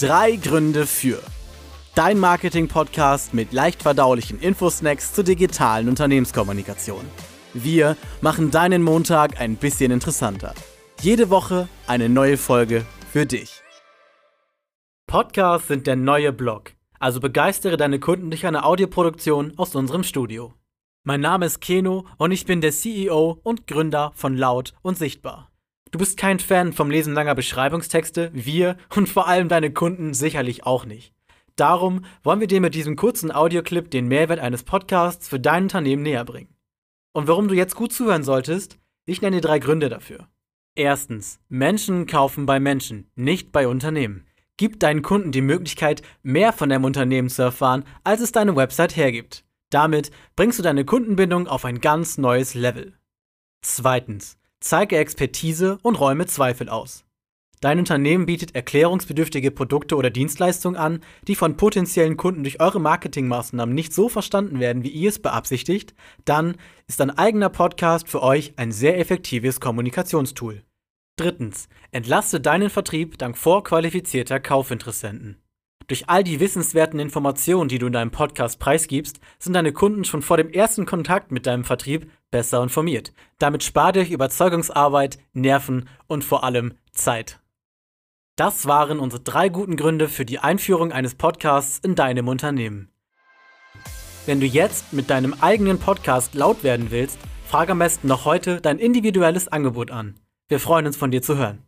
Drei Gründe für. Dein Marketing-Podcast mit leicht verdaulichen Infosnacks zur digitalen Unternehmenskommunikation. Wir machen deinen Montag ein bisschen interessanter. Jede Woche eine neue Folge für dich. Podcasts sind der neue Blog, also begeistere deine Kunden durch eine Audioproduktion aus unserem Studio. Mein Name ist Keno und ich bin der CEO und Gründer von Laut und Sichtbar. Du bist kein Fan vom Lesen langer Beschreibungstexte, wir und vor allem deine Kunden sicherlich auch nicht. Darum wollen wir dir mit diesem kurzen Audioclip den Mehrwert eines Podcasts für dein Unternehmen näher bringen. Und warum du jetzt gut zuhören solltest, ich nenne dir drei Gründe dafür. Erstens, Menschen kaufen bei Menschen, nicht bei Unternehmen. Gib deinen Kunden die Möglichkeit, mehr von deinem Unternehmen zu erfahren, als es deine Website hergibt. Damit bringst du deine Kundenbindung auf ein ganz neues Level. Zweitens, Zeige Expertise und räume Zweifel aus. Dein Unternehmen bietet erklärungsbedürftige Produkte oder Dienstleistungen an, die von potenziellen Kunden durch eure Marketingmaßnahmen nicht so verstanden werden, wie ihr es beabsichtigt, dann ist ein eigener Podcast für euch ein sehr effektives Kommunikationstool. Drittens, entlaste deinen Vertrieb dank vorqualifizierter Kaufinteressenten. Durch all die wissenswerten Informationen, die du in deinem Podcast preisgibst, sind deine Kunden schon vor dem ersten Kontakt mit deinem Vertrieb besser informiert. Damit spart ihr euch Überzeugungsarbeit, Nerven und vor allem Zeit. Das waren unsere drei guten Gründe für die Einführung eines Podcasts in deinem Unternehmen. Wenn du jetzt mit deinem eigenen Podcast laut werden willst, frage am besten noch heute dein individuelles Angebot an. Wir freuen uns von dir zu hören.